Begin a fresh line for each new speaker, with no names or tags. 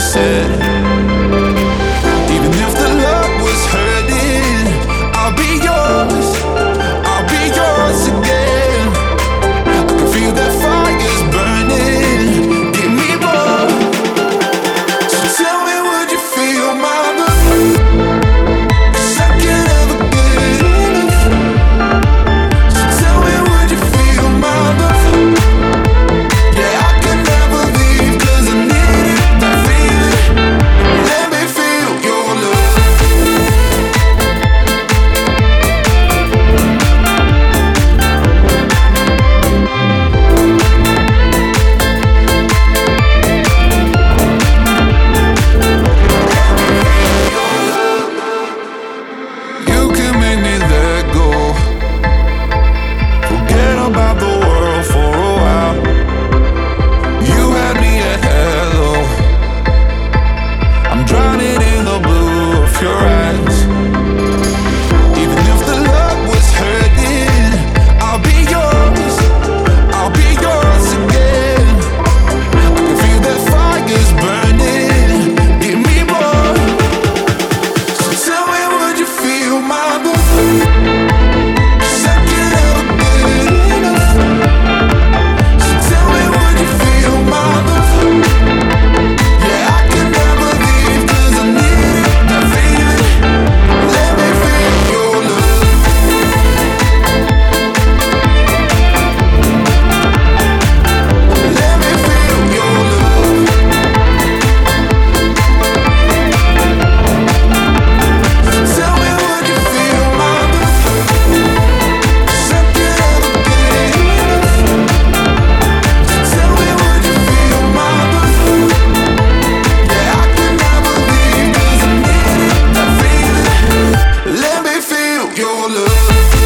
my love.